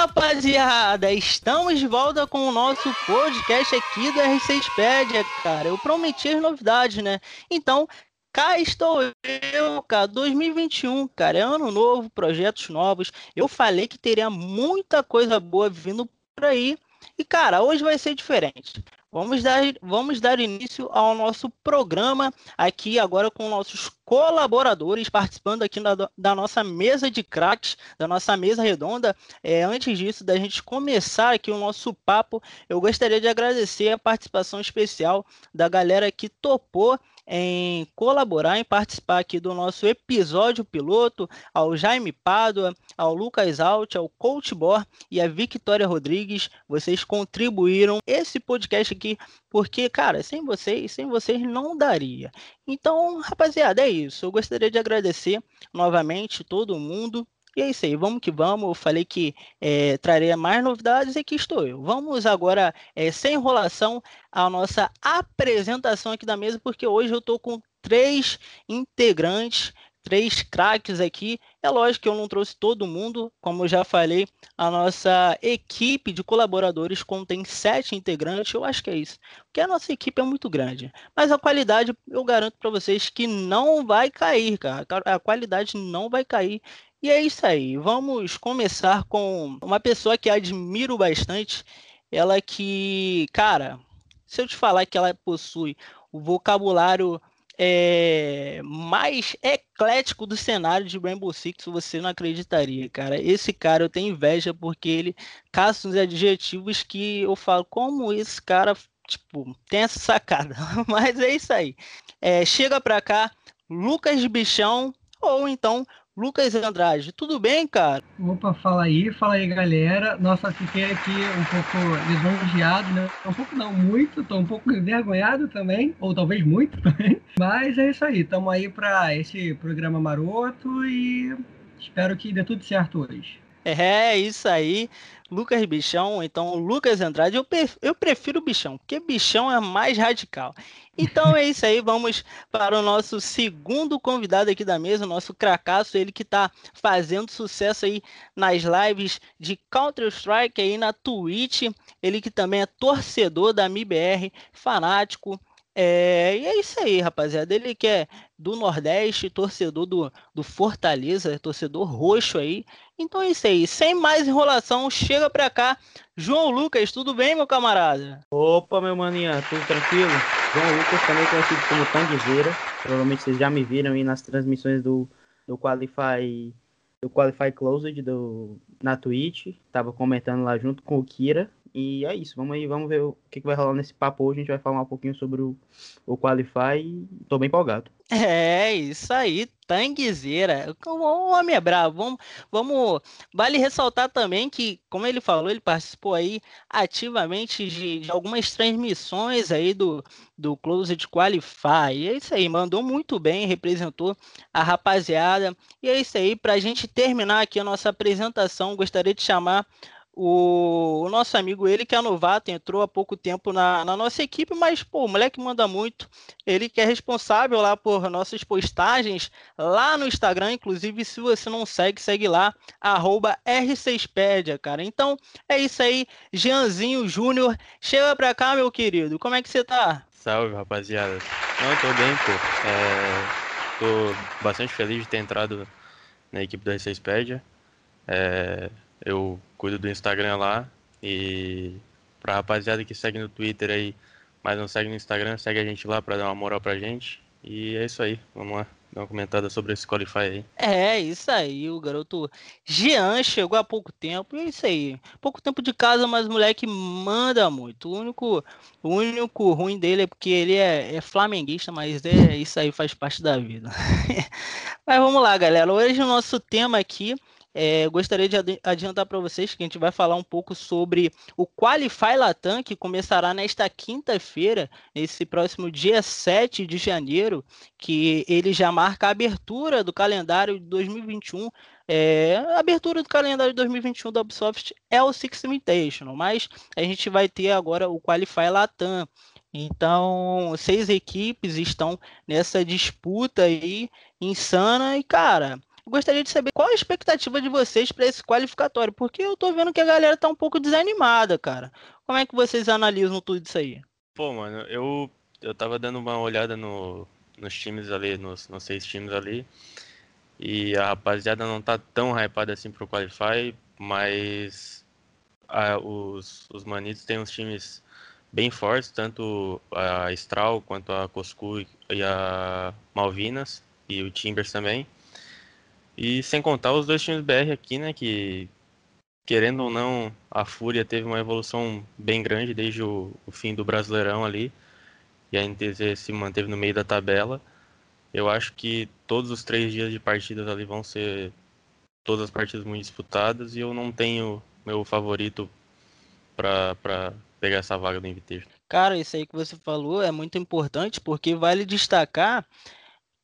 Rapaziada, estamos de volta com o nosso podcast aqui do R6pedia, cara. Eu prometi as novidades, né? Então, cá estou eu, cara, 2021, cara, é ano novo, projetos novos. Eu falei que teria muita coisa boa vindo por aí. E, cara, hoje vai ser diferente. Vamos dar, vamos dar início ao nosso programa aqui agora com nossos colaboradores participando aqui da, da nossa mesa de craques, da nossa mesa redonda. É, antes disso, da gente começar aqui o nosso papo, eu gostaria de agradecer a participação especial da galera que topou em colaborar, em participar aqui do nosso episódio piloto, ao Jaime Pádua, ao Lucas Alt, ao Coach Bor e a Victoria Rodrigues. Vocês contribuíram esse podcast aqui, porque, cara, sem vocês, sem vocês não daria. Então, rapaziada, é isso. Eu gostaria de agradecer novamente todo mundo e é isso aí, vamos que vamos. Eu falei que é, traria mais novidades e aqui estou eu. Vamos agora, é, sem enrolação, a nossa apresentação aqui da mesa, porque hoje eu estou com três integrantes três craques aqui. É lógico que eu não trouxe todo mundo, como eu já falei, a nossa equipe de colaboradores contém sete integrantes, eu acho que é isso, porque a nossa equipe é muito grande. Mas a qualidade, eu garanto para vocês que não vai cair, cara. A qualidade não vai cair. E é isso aí. Vamos começar com uma pessoa que admiro bastante. Ela que, cara, se eu te falar que ela possui o vocabulário é, mais eclético do cenário de Rainbow Six, você não acreditaria, cara. Esse cara eu tenho inveja porque ele caça uns adjetivos que eu falo, como esse cara, tipo, tem essa sacada. Mas é isso aí. É, chega pra cá, Lucas Bichão, ou então Lucas Andrade, tudo bem, cara? Opa, fala aí, fala aí, galera. Nossa, fiquei aqui um pouco lisonjeado, né? Um pouco não, muito, tô um pouco envergonhado também, ou talvez muito também. Mas é isso aí, estamos aí para esse programa maroto e espero que dê tudo certo hoje. É, isso aí. Lucas Bichão, então Lucas Andrade, eu, eu prefiro Bichão, porque Bichão é mais radical. Então é isso aí, vamos para o nosso segundo convidado aqui da mesa, o nosso cracaço, ele que está fazendo sucesso aí nas lives de Counter-Strike aí na Twitch, ele que também é torcedor da MIBR, fanático, é, e é isso aí, rapaziada. Ele que é do Nordeste, torcedor do, do Fortaleza, torcedor roxo aí. Então é isso aí. Sem mais enrolação, chega pra cá. João Lucas, tudo bem, meu camarada? Opa, meu maninha, tudo tranquilo? João Lucas, também conhecido como Tanguezeira. Provavelmente vocês já me viram aí nas transmissões do, do Qualify do Qualify Closed do, na Twitch. Tava comentando lá junto com o Kira. E é isso, vamos aí, vamos ver o que, que vai rolar nesse papo hoje. A gente vai falar um pouquinho sobre o, o Qualify e tô bem empolgado. É, isso aí, tanguezeira. O homem é bravo. Vamos, vamos. Vale ressaltar também que, como ele falou, ele participou aí ativamente de, de algumas transmissões aí do, do Closed Qualify. E é isso aí, mandou muito bem, representou a rapaziada. E é isso aí, para a gente terminar aqui a nossa apresentação, gostaria de chamar o, o, nosso amigo, ele que é novato, entrou há pouco tempo na, na, nossa equipe, mas pô, o moleque manda muito. Ele que é responsável lá por nossas postagens lá no Instagram. Inclusive, se você não segue, segue lá, R6pedia, cara. Então é isso aí, Jeanzinho Júnior. Chega pra cá, meu querido. Como é que você tá? Salve, rapaziada. Não, tô bem, pô. É, tô bastante feliz de ter entrado na equipe do R6pedia. É, eu cuido do Instagram lá e pra rapaziada que segue no Twitter aí, mas não segue no Instagram, segue a gente lá pra dar uma moral pra gente. E é isso aí, vamos lá dar uma comentada sobre esse Qualify aí. É, isso aí, o garoto Jean chegou há pouco tempo, e é isso aí. Pouco tempo de casa, mas o moleque manda muito. O único, o único ruim dele é porque ele é, é flamenguista, mas é isso aí faz parte da vida. mas vamos lá, galera. Hoje o nosso tema aqui é, gostaria de adiantar para vocês que a gente vai falar um pouco sobre o Qualify Latam, que começará nesta quinta-feira, nesse próximo dia 7 de janeiro, que ele já marca a abertura do calendário de 2021. É, a abertura do calendário de 2021 da Ubisoft é o Six Invitational, mas a gente vai ter agora o Qualify Latam. Então, seis equipes estão nessa disputa aí insana e, cara, gostaria de saber qual a expectativa de vocês para esse qualificatório, porque eu tô vendo que a galera tá um pouco desanimada, cara. Como é que vocês analisam tudo isso aí? Pô, mano, eu, eu tava dando uma olhada no, nos times ali, nos, nos seis times ali, e a rapaziada não tá tão hypada assim pro Qualify, mas a, os, os manitos têm uns times bem fortes, tanto a Stral quanto a Coscu e a Malvinas e o Timbers também. E sem contar os dois times BR aqui, né, que querendo ou não, a Fúria teve uma evolução bem grande desde o, o fim do Brasileirão ali. E a NTZ se manteve no meio da tabela. Eu acho que todos os três dias de partidas ali vão ser todas as partidas muito disputadas e eu não tenho meu favorito para pegar essa vaga do Invitation. Cara, isso aí que você falou é muito importante porque vale destacar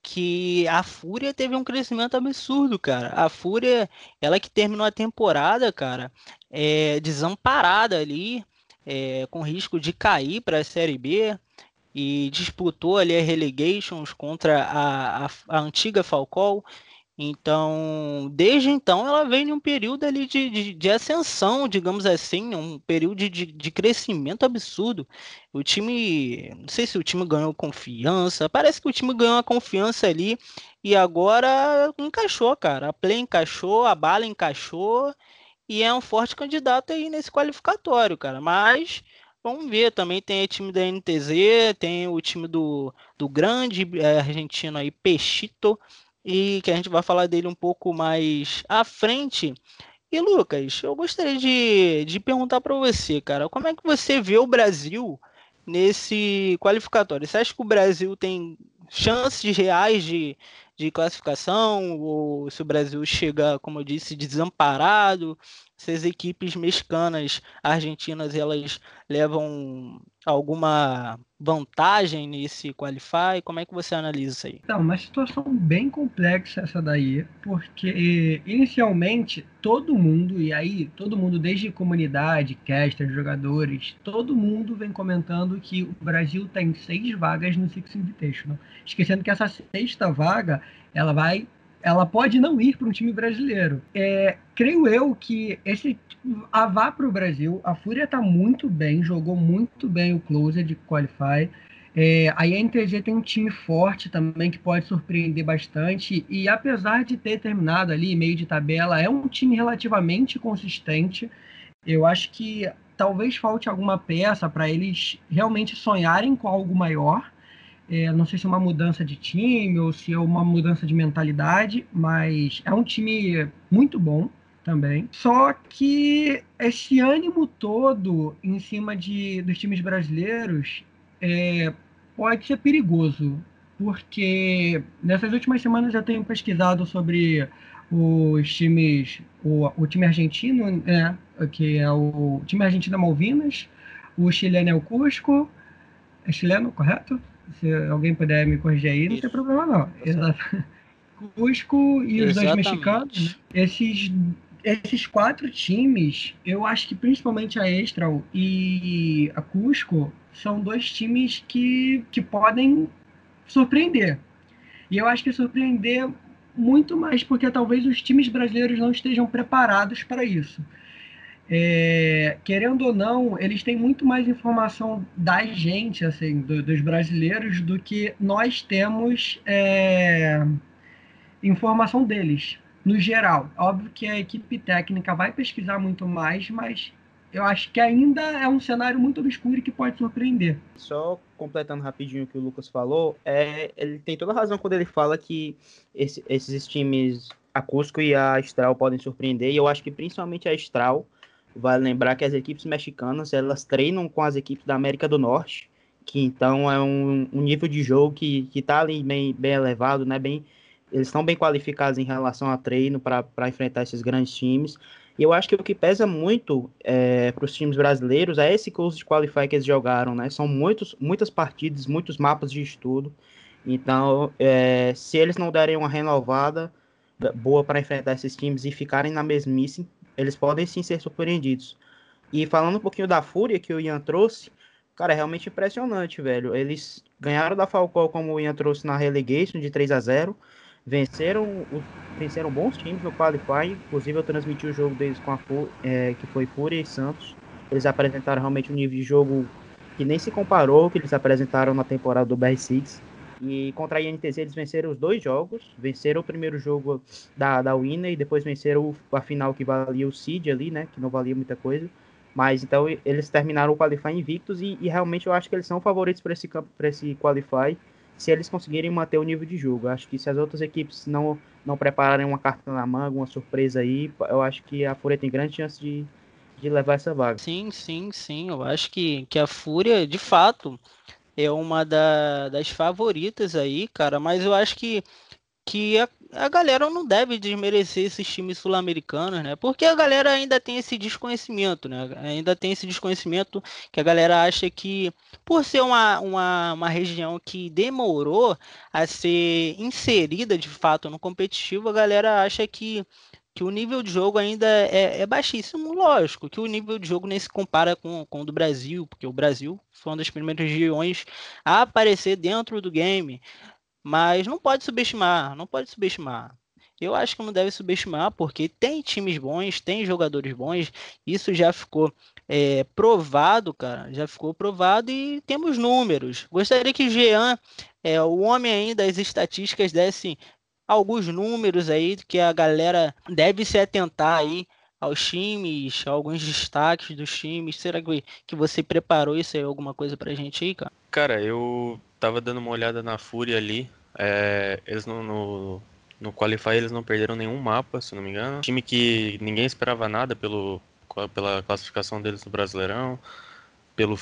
que a Fúria teve um crescimento absurdo, cara. A Fúria, ela que terminou a temporada, cara, é, desamparada ali, é, com risco de cair para a Série B e disputou ali as relegations contra a, a, a antiga Falcão. Então, desde então, ela vem em um período ali de, de, de ascensão, digamos assim, um período de, de, crescimento absurdo. O time, não sei se o time ganhou confiança, parece que o time ganhou a confiança ali e agora encaixou, cara. A play encaixou, a bala encaixou e é um forte candidato aí nesse qualificatório, cara. Mas vamos ver, também tem o time da NTZ, tem o time do, do grande é, argentino aí, Pechito e que a gente vai falar dele um pouco mais à frente. E Lucas, eu gostaria de, de perguntar para você, cara, como é que você vê o Brasil nesse qualificatório? Você acha que o Brasil tem chances reais de, de classificação? Ou se o Brasil chega, como eu disse, desamparado? Se as equipes mexicanas, argentinas, elas levam alguma vantagem nesse qualify? Como é que você analisa isso aí? Então, uma situação bem complexa essa daí, porque inicialmente todo mundo, e aí todo mundo, desde comunidade, casters, jogadores, todo mundo vem comentando que o Brasil tem seis vagas no Six Invitational. Esquecendo que essa sexta vaga, ela vai ela pode não ir para um time brasileiro. É, creio eu que esse a vá para o Brasil, a Fúria está muito bem, jogou muito bem o closer de qualify. É, a INTZ tem um time forte também que pode surpreender bastante e apesar de ter terminado ali meio de tabela, é um time relativamente consistente. Eu acho que talvez falte alguma peça para eles realmente sonharem com algo maior. É, não sei se é uma mudança de time ou se é uma mudança de mentalidade, mas é um time muito bom também. Só que esse ânimo todo em cima de, dos times brasileiros é, pode ser perigoso, porque nessas últimas semanas eu tenho pesquisado sobre os times, o, o time argentino, né, que é o time argentino Malvinas, o chileno é o Cusco, é chileno, correto? Se alguém puder me corrigir aí, não Isso. tem problema não. Exato. Cusco e os dois mexicanos, né? esses esses quatro times, eu acho que principalmente a Estral e a Cusco são dois times que, que podem surpreender. E eu acho que surpreender muito mais porque talvez os times brasileiros não estejam preparados para isso. É, querendo ou não, eles têm muito mais informação da gente, assim, do, dos brasileiros, do que nós temos é, informação deles no geral. Óbvio que a equipe técnica vai pesquisar muito mais, mas eu acho que ainda é um cenário muito obscuro que pode surpreender. Só completando rapidinho o que o Lucas falou, é, ele tem toda razão quando ele fala que esse, esses times, a Cusco e a Astral, podem surpreender, e eu acho que principalmente a Astral, vale lembrar que as equipes mexicanas, elas treinam com as equipes da América do Norte, que então é um, um nível de jogo que está ali bem, bem elevado, né, bem eles estão bem qualificados em relação a treino para enfrentar esses grandes times. E eu acho que o que pesa muito é, para os times brasileiros é esse curso de qualify que eles jogaram, né? São muitos, muitas partidas, muitos mapas de estudo. Então, é, se eles não derem uma renovada boa para enfrentar esses times e ficarem na mesmice, eles podem sim ser surpreendidos. E falando um pouquinho da fúria que o Ian trouxe, cara, é realmente impressionante, velho. Eles ganharam da Falcão, como o Ian trouxe na relegation, de 3 a 0 venceram, venceram bons times no Qualify. Inclusive, eu transmiti o jogo deles com a é, que foi Fúria e Santos. Eles apresentaram realmente um nível de jogo que nem se comparou que eles apresentaram na temporada do BR6. E contra a INTZ eles venceram os dois jogos. Venceram o primeiro jogo da, da Winner e depois venceram a final que valia o Seed ali, né? Que não valia muita coisa. Mas então eles terminaram o Qualify invictos e, e realmente eu acho que eles são favoritos para esse, para esse Qualify se eles conseguirem manter o nível de jogo. Acho que se as outras equipes não, não prepararem uma carta na manga, uma surpresa aí, eu acho que a Fúria tem grande chance de, de levar essa vaga. Sim, sim, sim. Eu acho que, que a Fúria, de fato, é uma da, das favoritas aí, cara. Mas eu acho que, que a galera não deve desmerecer esses times sul-americanos, né? Porque a galera ainda tem esse desconhecimento, né? Ainda tem esse desconhecimento que a galera acha que, por ser uma, uma, uma região que demorou a ser inserida de fato no competitivo, a galera acha que que o nível de jogo ainda é, é, baixíssimo, lógico, que o nível de jogo nem se compara com, com o do Brasil, porque o Brasil foi uma das primeiras regiões a aparecer dentro do game, mas não pode subestimar, não pode subestimar. Eu acho que não deve subestimar, porque tem times bons, tem jogadores bons, isso já ficou é, provado, cara, já ficou provado e temos números. Gostaria que Jean, é, o homem aí das estatísticas, desse alguns números aí que a galera deve se atentar aí aos times, alguns destaques dos times. Será que, que você preparou isso aí, alguma coisa pra gente aí, cara? Cara, eu tava dando uma olhada na Fúria ali. É, eles no, no, no Qualify eles não perderam nenhum mapa, se não me engano. Time que ninguém esperava nada pelo, pela classificação deles no Brasileirão, pelo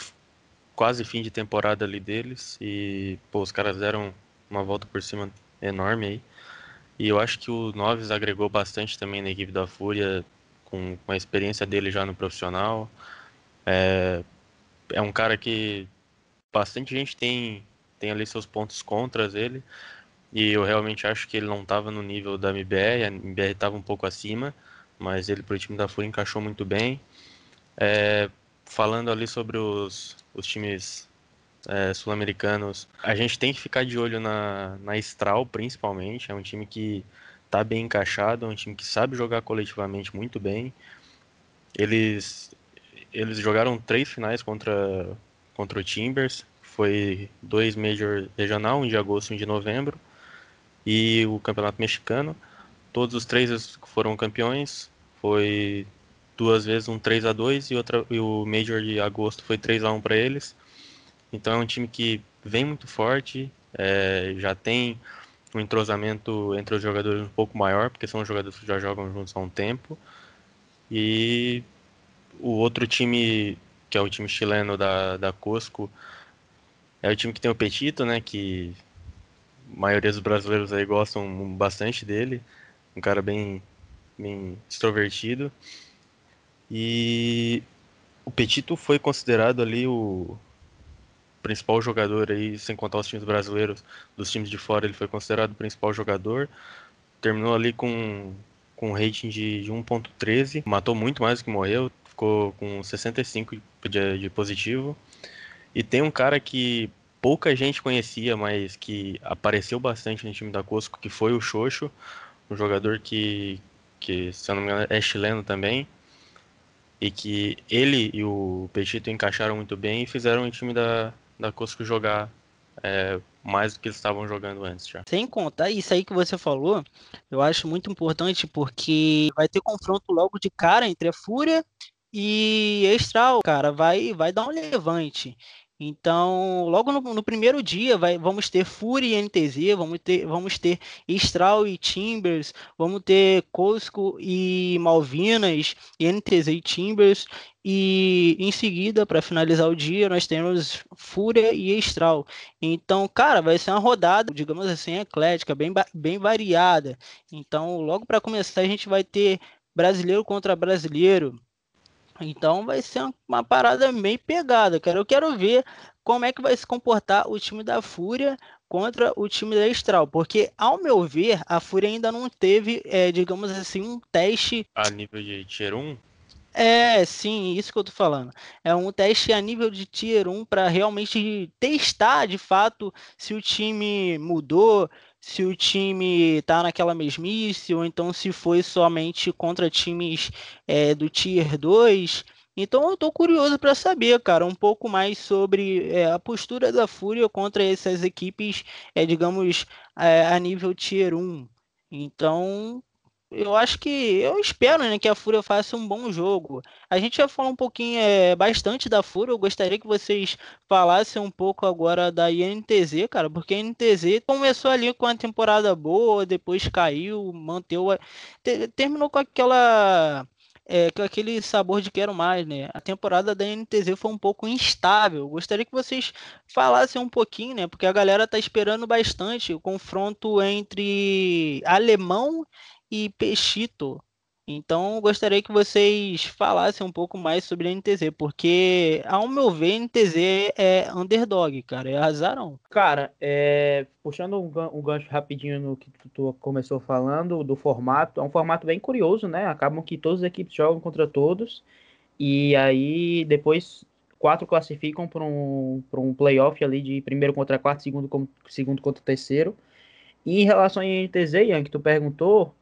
quase fim de temporada ali deles. E, pô, os caras deram uma volta por cima enorme aí. E eu acho que o Noves agregou bastante também na equipe da Fúria, com, com a experiência dele já no profissional. É, é um cara que bastante gente tem, tem ali seus pontos contras ele. E eu realmente acho que ele não estava no nível da MBR, a MBR estava um pouco acima, mas ele para o time da Fúria encaixou muito bem. É, falando ali sobre os, os times é, sul-americanos, a gente tem que ficar de olho na, na Estral, principalmente. É um time que está bem encaixado, é um time que sabe jogar coletivamente muito bem. Eles, eles jogaram três finais contra, contra o Timbers, foi dois Major regional, um de agosto e um de novembro, e o Campeonato Mexicano. Todos os três foram campeões, foi duas vezes um 3 a 2 e, outra, e o Major de agosto foi 3 a 1 para eles. Então é um time que vem muito forte, é, já tem um entrosamento entre os jogadores um pouco maior, porque são jogadores que já jogam juntos há um tempo. E o outro time, que é o time chileno da, da Cosco, é o time que tem o Petito, né? Que a maioria dos brasileiros aí gostam bastante dele. Um cara bem, bem extrovertido. E o Petito foi considerado ali o, principal jogador aí, sem contar os times brasileiros, dos times de fora, ele foi considerado o principal jogador. Terminou ali com, com um rating de, de 1.13, matou muito mais do que morreu, ficou com 65 de, de positivo. E tem um cara que pouca gente conhecia, mas que apareceu bastante no time da Cosco, que foi o Xoxo, um jogador que, que, se eu não me engano, é chileno também. E que ele e o Petito encaixaram muito bem e fizeram o time da, da Cusco jogar é, mais do que eles estavam jogando antes já. Sem contar isso aí que você falou, eu acho muito importante porque vai ter confronto logo de cara entre a Fúria e Estral, cara, vai vai dar um levante. Então, logo no, no, primeiro dia, vai, vamos ter Fury e NTZ, vamos ter, vamos ter Estral e Timbers, vamos ter Cosco e Malvinas, e NTZ e Timbers, e em seguida, para finalizar o dia, nós temos Fúria e Estral. Então, cara, vai ser uma rodada, digamos assim, eclética, bem, bem variada. Então, logo para começar, a gente vai ter brasileiro contra brasileiro, então vai ser uma, parada bem pegada, cara. Eu quero ver como é que vai se comportar o time da Fúria contra o time da Estral, porque ao meu ver, a Fúria ainda não teve, é, digamos assim, um teste a nível de Tier 1. É, sim, isso que eu tô falando. É um teste a nível de Tier 1 para realmente testar de fato se o time mudou, se o time tá naquela mesmice, ou então se foi somente contra times é, do Tier 2. Então eu tô curioso para saber, cara, um pouco mais sobre é, a postura da Fúria contra essas equipes, é, digamos, é, a nível Tier 1. Então, eu acho que eu espero né, que a Fúria faça um bom jogo. A gente já falou um pouquinho, é, bastante da Fúria. Eu gostaria que vocês falassem um pouco agora da INTZ, cara, porque a INTZ começou ali com uma temporada boa, depois caiu, manteu, terminou com aquela é, com aquele sabor de quero mais, né? A temporada da NTZ foi um pouco instável. Gostaria que vocês falassem um pouquinho, né? Porque a galera tá esperando bastante o confronto entre alemão e Peixito. Então, gostaria que vocês falassem um pouco mais sobre a NTZ, porque, ao meu ver, a NTZ é underdog, cara, é azarão. Cara, é... puxando um, gancho rapidinho no que tu começou falando do formato, é um formato bem curioso, né? Acabam que todas as equipes jogam contra todos, e aí depois quatro classificam para um, um playoff ali de primeiro contra quarto, segundo, segundo contra terceiro. E em relação à NTZ, Ian, que tu perguntou,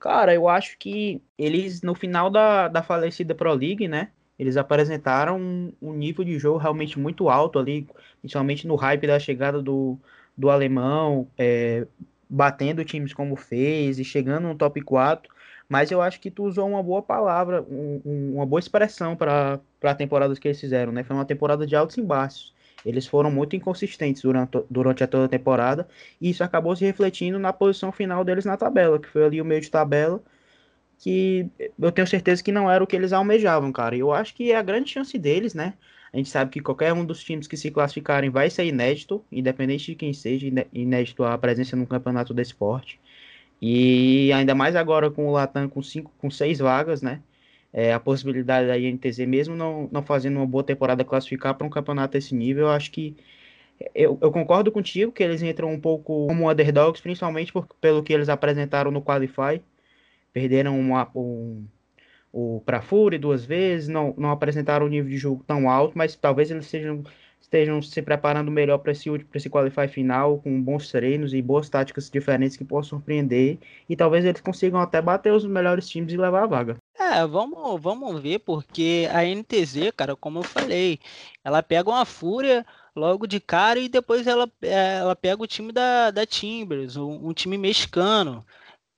Cara, eu acho que eles, no final da, da falecida Pro League, né? Eles apresentaram um, um nível de jogo realmente muito alto ali, principalmente no hype da chegada do, do alemão, é, batendo times como fez e chegando no top 4. Mas eu acho que tu usou uma boa palavra, um, uma boa expressão para a temporada que eles fizeram, né? Foi uma temporada de altos e baixos. Eles foram muito inconsistentes durante, durante a toda a temporada e isso acabou se refletindo na posição final deles na tabela, que foi ali o meio de tabela, que eu tenho certeza que não era o que eles almejavam, cara. Eu acho que é a grande chance deles, né? A gente sabe que qualquer um dos times que se classificarem vai ser inédito, independente de quem seja, inédito a presença no campeonato do esporte. E ainda mais agora com o Latam com, cinco, com seis vagas, né? É, a possibilidade da INTZ, mesmo não, não fazendo uma boa temporada, classificar para um campeonato desse nível, eu acho que eu, eu, concordo contigo que eles entram um pouco como underdogs, principalmente por, pelo que eles apresentaram no Qualify. Perderam um, o para Fury duas vezes, não, não apresentaram um nível de jogo tão alto, mas talvez eles sejam, estejam se preparando melhor para esse, esse Qualify final, com bons treinos e boas táticas diferentes que possam surpreender. E talvez eles consigam até bater os melhores times e levar a vaga. É, vamos, vamos ver, porque a NTZ, cara, como eu falei, ela pega uma fúria logo de cara e depois ela, é, ela pega o time da, da Timbers, um, um time mexicano.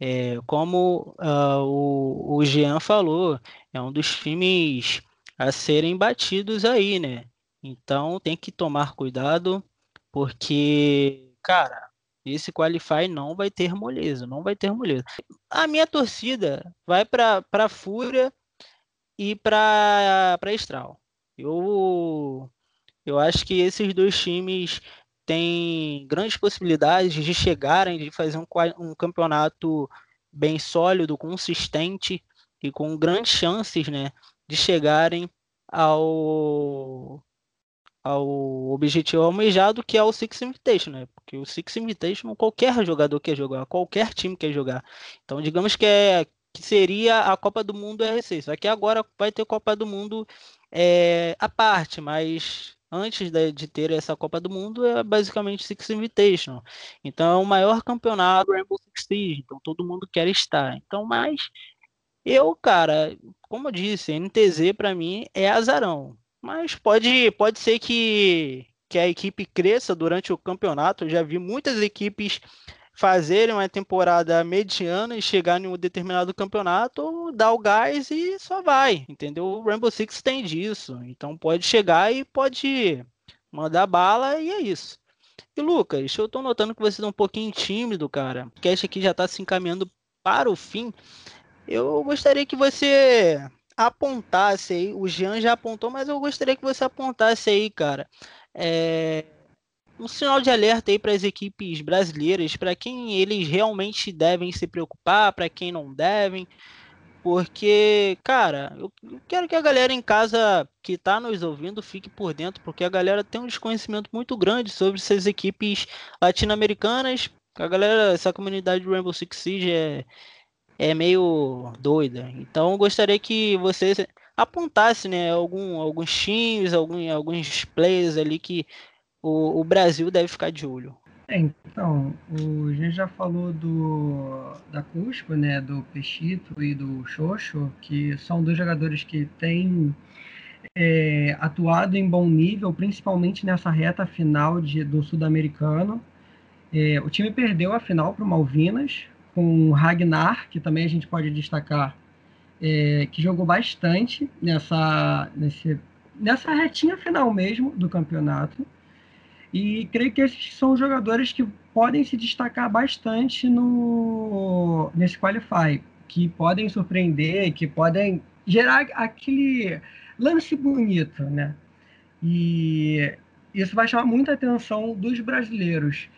É, como uh, o, o Jean falou, é um dos times a serem batidos aí, né? Então tem que tomar cuidado, porque, cara, esse qualify não vai ter moleza, não vai ter moleza. A minha torcida vai para Fúria e para Estral. Eu eu acho que esses dois times têm grandes possibilidades de chegarem, de fazer um, um campeonato bem sólido, consistente e com grandes chances, né, de chegarem ao ao objetivo almejado, que é o Six Invitation, né? Porque o Six Invitation qualquer jogador quer jogar, qualquer time quer jogar. Então, digamos que é que seria a Copa do Mundo RC. Só que agora vai ter Copa do Mundo é, à parte, mas antes de, de, ter essa Copa do Mundo é basicamente Six Invitation. Então é o maior campeonato Rainbow Six Siege, então todo mundo quer estar. Então, mas eu, cara, como eu disse, NTZ para mim é azarão. Mas pode, pode ser que, que a equipe cresça durante o campeonato. Eu já vi muitas equipes fazerem uma temporada mediana e chegar em um determinado campeonato, dar o gás e só vai, entendeu? O Rainbow Six tem disso. Então pode chegar e pode mandar bala e é isso. E Lucas, eu tô notando que você tá um pouquinho tímido, cara. O cast aqui já tá se encaminhando para o fim. Eu gostaria que você apontasse aí, o Jean já apontou, mas eu gostaria que você apontasse aí, cara, é, um sinal de alerta aí para as equipes brasileiras, para quem eles realmente devem se preocupar, para quem não devem, porque, cara, eu quero que a galera em casa que está nos ouvindo fique por dentro, porque a galera tem um desconhecimento muito grande sobre essas equipes latino-americanas. A galera, essa comunidade do Rainbow Six Siege é, é meio doida. Então gostaria que você apontasse né, algum, alguns times, algum, alguns players ali que o, o Brasil deve ficar de olho. então, o, a gente já falou do da Cusco, né, do Pechito e do Xoxo, que são dois jogadores que têm é, atuado em bom nível, principalmente nessa reta final de, do Sul-Americano. É, o time perdeu a final para o Malvinas, com o Ragnar, que também a gente pode destacar, é, que jogou bastante nessa, nesse, nessa retinha final mesmo do campeonato. E creio que esses são jogadores que podem se destacar bastante no nesse qualify, que podem surpreender, que podem gerar aquele lance bonito, né? E isso vai chamar muita atenção dos brasileiros.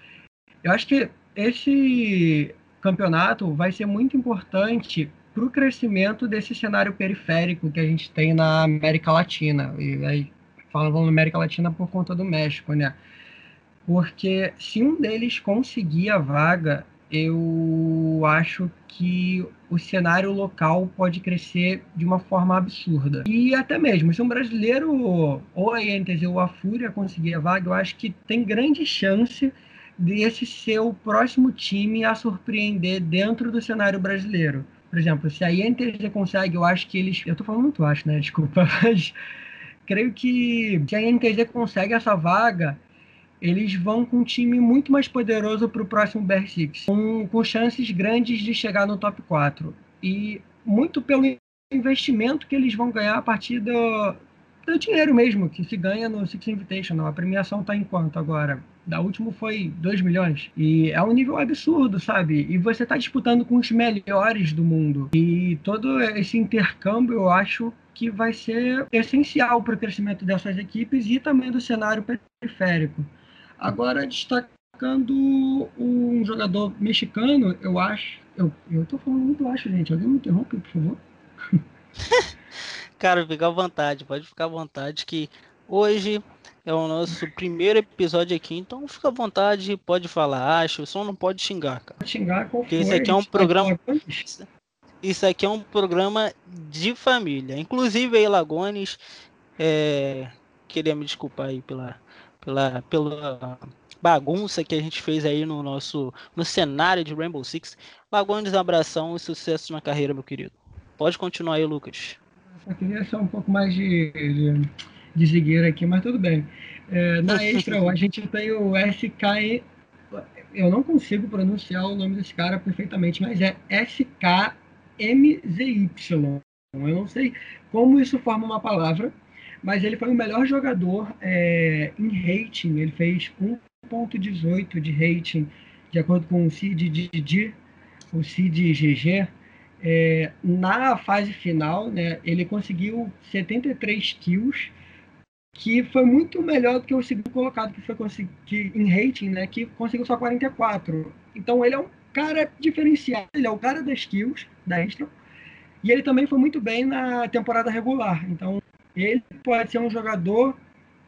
Eu acho que esse campeonato vai ser muito importante para o crescimento desse cenário periférico que a gente tem na América Latina. E aí falando na América Latina por conta do México, né? porque se um deles conseguir a vaga, eu acho que o cenário local pode crescer de uma forma absurda. E até mesmo, se um brasileiro, ou a Entes ou a Fúria conseguir a vaga, eu acho que tem grande chance desse ser o próximo time a surpreender dentro do cenário brasileiro. Por exemplo, se a INTZ consegue, eu acho que eles. Eu tô falando muito acho, né? Desculpa, mas creio que se a INTZ consegue essa vaga, eles vão com um time muito mais poderoso para o próximo BR6, com, com chances grandes de chegar no top 4. E muito pelo investimento que eles vão ganhar a partir do, do dinheiro mesmo, que se ganha no Six Invitational. A premiação está em quanto agora? Da última foi 2 milhões. E é um nível absurdo, sabe? E você está disputando com os melhores do mundo. E todo esse intercâmbio, eu acho que vai ser essencial para o crescimento dessas equipes e também do cenário periférico. Agora, destacando um jogador mexicano, eu acho. Eu, eu tô falando muito acho, gente. Alguém me interrompe, por favor? Cara, fica à vontade, pode ficar à vontade que hoje é o nosso primeiro episódio aqui, então fica à vontade, pode falar, acho, só não pode xingar, cara. Pode xingar qual Porque isso aqui é um programa. Isso aqui é um programa de família. Inclusive aí, Lagones, é... queria me desculpar aí pela pela, pela bagunça que a gente fez aí no nosso no cenário de Rainbow Six. Lagones, abração e sucesso na carreira, meu querido. Pode continuar aí, Lucas. Só queria só um pouco mais de, de, de zigueira aqui, mas tudo bem. É, na extra, a gente tem o SK. Eu não consigo pronunciar o nome desse cara perfeitamente, mas é SKMZY. Eu não sei como isso forma uma palavra, mas ele foi o melhor jogador é, em rating. Ele fez 1.18 de rating, de acordo com o CID o CID GG. É, na fase final, né, ele conseguiu 73 kills, que foi muito melhor do que o segundo colocado, que foi que, em rating, né, que conseguiu só 44. Então ele é um cara diferenciado, ele é o cara das kills da Extra, e ele também foi muito bem na temporada regular. Então ele pode ser um jogador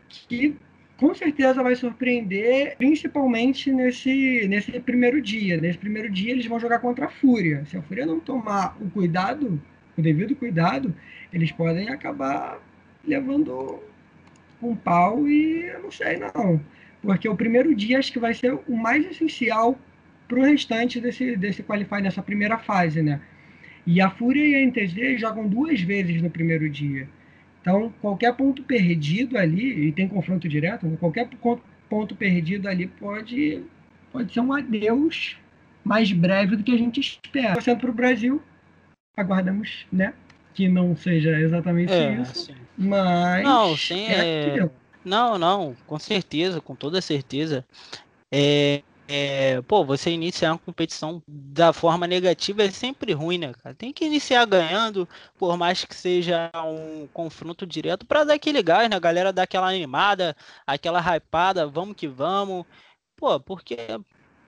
que com certeza vai surpreender, principalmente nesse, nesse primeiro dia. Nesse primeiro dia eles vão jogar contra a Fúria. Se a Fúria não tomar o cuidado, o devido cuidado, eles podem acabar levando um pau e eu não sei não. Porque o primeiro dia acho que vai ser o mais essencial para o restante desse, desse qualify, nessa primeira fase, né? E a Fúria e a NTZ jogam duas vezes no primeiro dia. Então, qualquer ponto perdido ali, e tem confronto direto, né? qualquer ponto perdido ali pode, pode ser um adeus mais breve do que a gente espera. Passando para o Brasil, aguardamos né, que não seja exatamente é, isso, sim. mas. Não, sim, é... é... Não, não, com certeza, com toda certeza. É, é, pô, você iniciar uma competição da forma negativa é sempre ruim, né, cara? Tem que iniciar ganhando, por mais que seja um confronto direto, para dar aquele gás, né? A galera dar aquela animada, aquela hypada, vamos que vamos. Pô, porque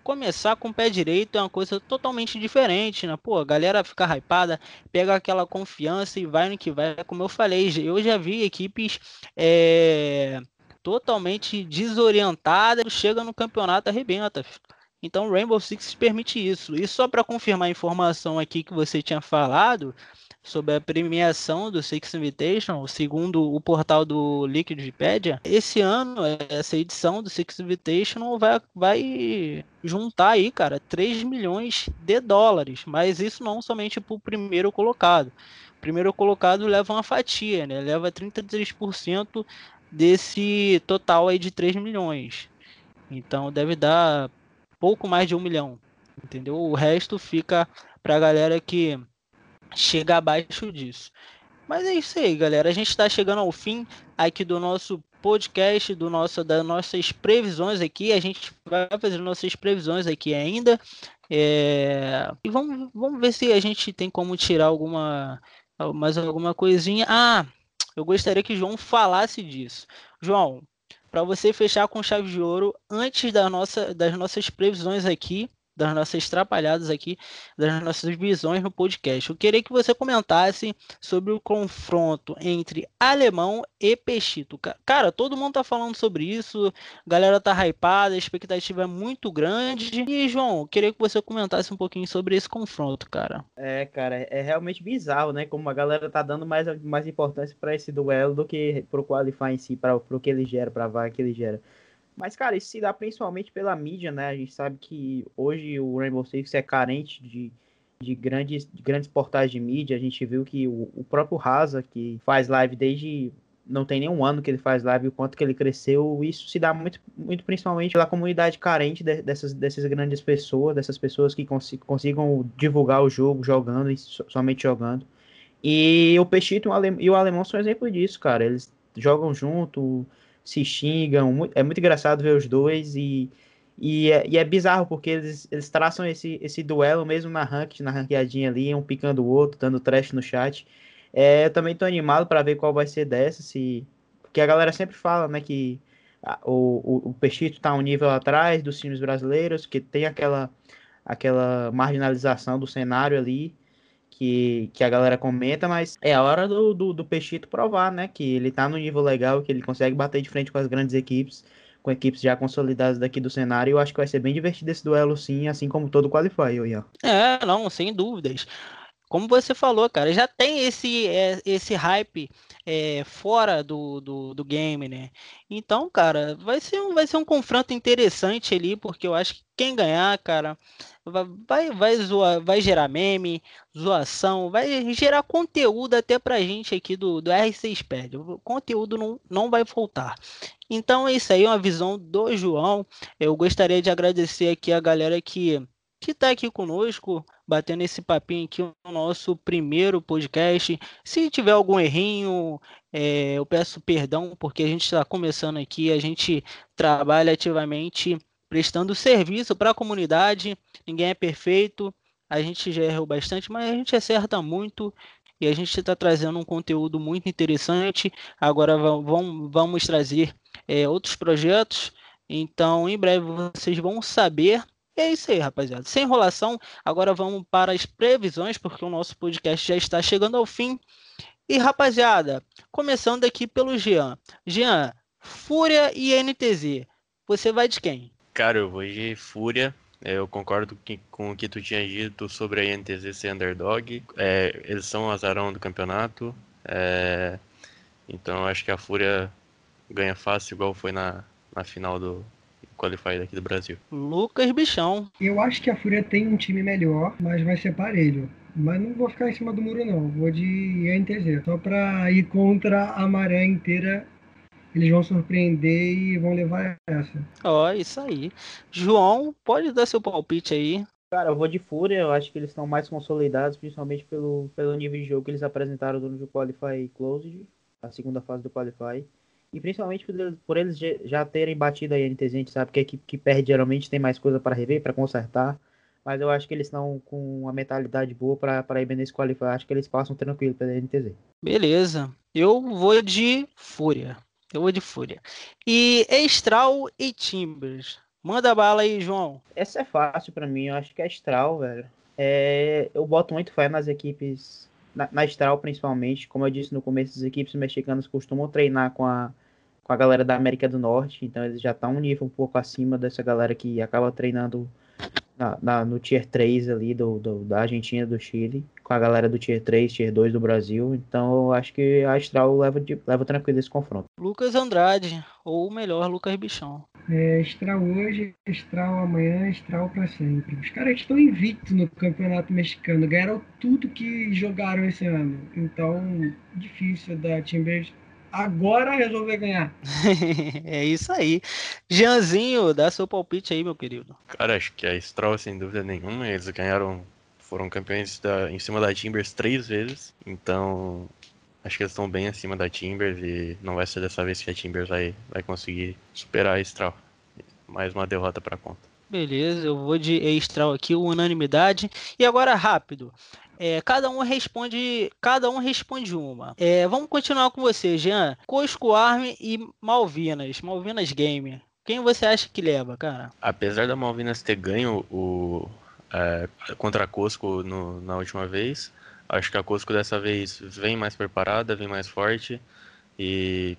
começar com o pé direito é uma coisa totalmente diferente, né? Pô, a galera fica hypada, pega aquela confiança e vai no que vai. Como eu falei, eu já vi equipes. É totalmente desorientada, chega no campeonato arrebenta. Então Rainbow Six permite isso. E só para confirmar a informação aqui que você tinha falado, sobre a premiação do Six Invitation, segundo o portal do Liquidpedia, esse ano, essa edição do Six Invitation vai, vai juntar aí, cara, 3 milhões de dólares, mas isso não somente para o primeiro colocado. O primeiro colocado leva uma fatia, né? Leva 33% desse total aí de 3 milhões. Então deve dar pouco mais de um milhão, entendeu? O resto fica para a galera que chega abaixo disso. Mas é isso aí, galera. A gente está chegando ao fim aqui do nosso podcast, do nosso, das nossas previsões aqui. A gente vai fazer nossas previsões aqui ainda. É... E vamos, vamos ver se a gente tem como tirar alguma mais alguma coisinha. Ah, eu gostaria que João falasse disso. João, para você fechar com chave de ouro antes da nossa, das nossas previsões aqui, das nossas trapalhadas aqui, das nossas visões no podcast. Eu queria que você comentasse sobre o confronto entre alemão e Peixito. Cara, todo mundo tá falando sobre isso, a galera tá hypada, a expectativa é muito grande. E, João, eu queria que você comentasse um pouquinho sobre esse confronto, cara. É, cara, é realmente bizarro, né? Como a galera tá dando mais, mais importância para esse duelo do que pro qualify em si, para o que ele gera, pra vaga que ele gera. Mas, cara, isso se dá principalmente pela mídia, né? A gente sabe que hoje o Rainbow Six é carente de, de, grandes, de grandes portais de mídia. A gente viu que o, o próprio Rasa, que faz live desde não tem nenhum ano que ele faz live, o quanto que ele cresceu, isso se dá muito, muito principalmente pela comunidade carente de, dessas, dessas grandes pessoas, dessas pessoas que cons consigam divulgar o jogo jogando e so, somente jogando. E o Peixito e o Alemão são exemplo disso, cara. Eles jogam junto, se xingam. É muito engraçado ver os dois e, e, é, e é bizarro porque eles, eles traçam esse, esse duelo mesmo na rank, na ranqueadinha ali, um picando o outro, dando trash no chat. É, eu também tô animado para ver qual vai ser dessa, se porque a galera sempre fala, né, que o, o, o Peixito tá um nível atrás dos times brasileiros, que tem aquela aquela marginalização do cenário ali que, que a galera comenta, mas é a hora do, do, do Peixito provar, né? Que ele tá no nível legal, que ele consegue bater de frente com as grandes equipes, com equipes já consolidadas daqui do cenário. Eu acho que vai ser bem divertido esse duelo, sim, assim como todo o Qualify, Ian. É, não, sem dúvidas. Como você falou, cara, já tem esse, é, esse hype é, fora do, do, do, game, né? Então, cara, vai ser, um, vai ser um confronto interessante ali, porque eu acho que quem ganhar, cara, vai, vai, zoar, vai gerar meme, zoação, vai gerar conteúdo até pra gente aqui do, do R6 Pad. O conteúdo não, não vai faltar. Então é isso aí, uma visão do João. Eu gostaria de agradecer aqui a galera que que está aqui conosco, batendo esse papinho aqui no nosso primeiro podcast. Se tiver algum errinho, é, eu peço perdão, porque a gente está começando aqui, a gente trabalha ativamente prestando serviço para a comunidade. Ninguém é perfeito, a gente já errou bastante, mas a gente acerta muito e a gente está trazendo um conteúdo muito interessante. Agora vamos, vamos trazer é, outros projetos. Então, em breve vocês vão saber. E é isso aí, rapaziada. Sem enrolação, agora vamos para as previsões, porque o nosso podcast já está chegando ao fim. E, rapaziada, começando aqui pelo Jean. Jean, Fúria e NTZ. Você vai de quem? Cara, eu vou de Fúria. Eu concordo com o que tu tinha dito sobre a INTZ ser underdog. É, eles são o azarão do campeonato. É, então acho que a Fúria ganha fácil, igual foi na, na final do Qualify daqui do Brasil. Lucas Bichão. Eu acho que a Fúria tem um time melhor, mas vai ser parelho. Mas não vou ficar em cima do muro, não. Vou de INTZ. Só pra ir contra a maré inteira eles vão surpreender e vão levar essa. Ó, oh, isso aí. João, pode dar seu palpite aí. Cara, eu vou de Fúria, eu acho que eles estão mais consolidados, principalmente pelo, pelo nível de jogo que eles apresentaram durante o Qualify Closed, a segunda fase do Qualify. E principalmente por eles, já terem batido a INTZ, a gente sabe que a equipe que perde geralmente tem mais coisa para rever, para consertar. Mas eu acho que eles estão com uma mentalidade boa para ir bem nesse Qualify. Acho que eles passam tranquilo pela INTZ. Beleza. Eu vou de Fúria. Eu vou de Fúria. E Estral e Timbers. Manda bala aí, João. Essa é fácil para mim. Eu acho que é Estral, velho. É, eu boto muito fé nas equipes, na, na Estral principalmente. Como eu disse no começo, as equipes mexicanas costumam treinar com a, com a galera da América do Norte. Então eles já estão um nível um pouco acima dessa galera que acaba treinando na, na, no Tier 3 ali do, do, da Argentina do Chile, com a galera do Tier 3, Tier 2 do Brasil. Então eu acho que a Astral leva, de, leva tranquilo esse confronto. Lucas Andrade, ou melhor, Lucas Bichão. É, Astral hoje, Astral amanhã, Astral para sempre. Os caras estão invictos no Campeonato Mexicano, ganharam tudo que jogaram esse ano. Então, difícil da Timbers agora resolver ganhar. é isso aí. Jeanzinho, dá seu palpite aí, meu querido. Cara, acho que a Stroll, sem dúvida nenhuma, eles ganharam, foram campeões da, em cima da Timbers três vezes, então acho que eles estão bem acima da Timbers e não vai ser dessa vez que a Timbers vai, vai conseguir superar a Stroll. Mais uma derrota para conta. Beleza, eu vou de Estral aqui, unanimidade. E agora rápido. É, cada um responde, cada um responde uma. É, vamos continuar com você, Jean. Cosco Army e Malvinas, Malvinas Game. Quem você acha que leva, cara? Apesar da Malvinas ter ganho o é, contra a Cosco no, na última vez, acho que a Cosco dessa vez vem mais preparada, vem mais forte e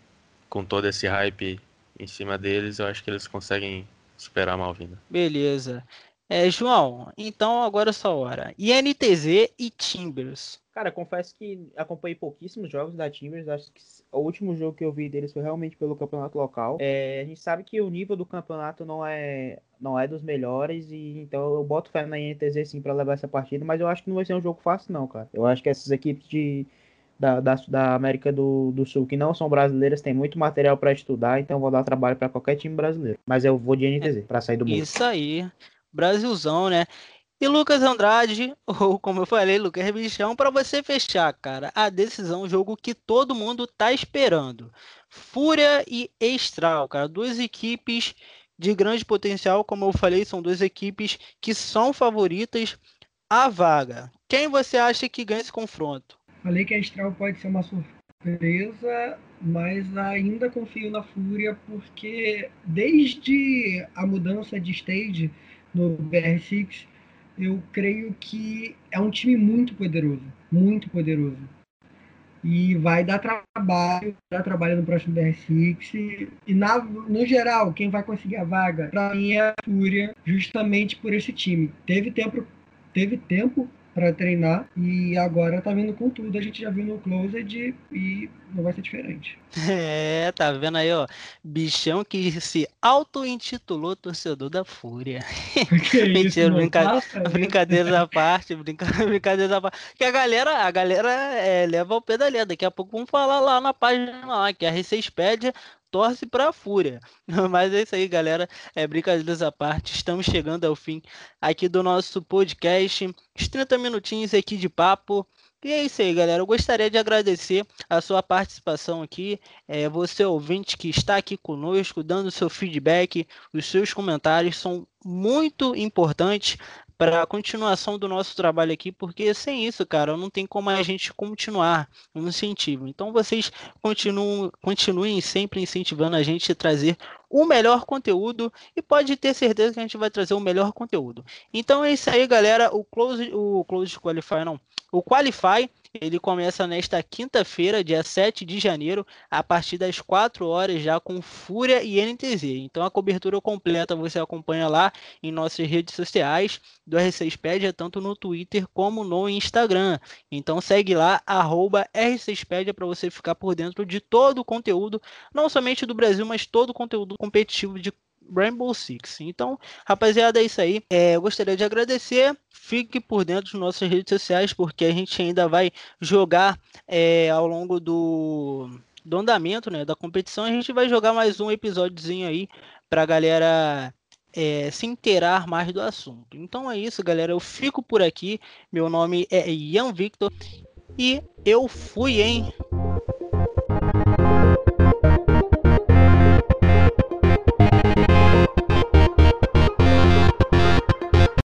com todo esse hype em cima deles, eu acho que eles conseguem superar a Malvina. Beleza. É, João, então agora é sua hora. INTZ e Timbers. Cara, confesso que acompanhei pouquíssimos jogos da Timbers. Acho que o último jogo que eu vi deles foi realmente pelo campeonato local. É, a gente sabe que o nível do campeonato não é, não é dos melhores. e Então eu boto fé na INTZ sim para levar essa partida. Mas eu acho que não vai ser um jogo fácil, não, cara. Eu acho que essas equipes de, da, da, da, América do, do Sul que não são brasileiras têm muito material para estudar, então vou dar trabalho para qualquer time brasileiro. Mas eu vou de NTZ é, para sair do mundo. Isso aí. Brasilzão, né? E Lucas Andrade, ou como eu falei, Lucas Bichão, para você fechar, cara, a decisão, o jogo que todo mundo tá esperando. Fúria e Estral, cara, duas equipes de grande potencial, como eu falei, são duas equipes que são favoritas à vaga. Quem você acha que ganha esse confronto? Falei que a Estral pode ser uma surpresa, mas ainda confio na Fúria porque desde a mudança de stage no BR6, eu creio que é um time muito poderoso, muito poderoso. E vai dar trabalho, dar trabalho no próximo BR6. E, e na, no geral, quem vai conseguir a vaga, para mim é a Fúria, justamente por esse time. Teve tempo, teve tempo para treinar e agora tá vindo com tudo. A gente já viu no Closed e não vai ser diferente. É, tá vendo aí, ó. Bichão que se auto-intitulou torcedor da Fúria. Mentira, brinca... brincadeira da parte, brinca... brincadeira da parte. Que a galera, a galera é, leva ao pé da. Daqui a pouco vamos falar lá na página lá, que a R6 pede torce para a Fúria. Mas é isso aí, galera. É brincadeiras à parte. Estamos chegando ao fim aqui do nosso podcast. Os 30 minutinhos aqui de papo. E é isso aí, galera. Eu gostaria de agradecer a sua participação aqui. É, você ouvinte que está aqui conosco, dando seu feedback, os seus comentários são muito importantes para a continuação do nosso trabalho aqui, porque sem isso, cara, não tem como a gente continuar no incentivo. Então vocês continuem, sempre incentivando a gente a trazer o melhor conteúdo e pode ter certeza que a gente vai trazer o melhor conteúdo. Então é isso aí, galera. O Close, o Close Qualify não. O Qualify ele começa nesta quinta-feira, dia 7 de janeiro, a partir das 4 horas já com Fúria e NTZ. Então a cobertura completa você acompanha lá em nossas redes sociais do R6pedia, tanto no Twitter como no Instagram. Então segue lá, arroba R6pedia para você ficar por dentro de todo o conteúdo, não somente do Brasil, mas todo o conteúdo competitivo de Rainbow Six. Então, rapaziada, é isso aí. É, eu gostaria de agradecer. Fique por dentro das nossas redes sociais, porque a gente ainda vai jogar é, ao longo do, do andamento né, da competição. A gente vai jogar mais um episódiozinho aí para a galera é, se inteirar mais do assunto. Então é isso, galera. Eu fico por aqui. Meu nome é Ian Victor e eu fui, hein?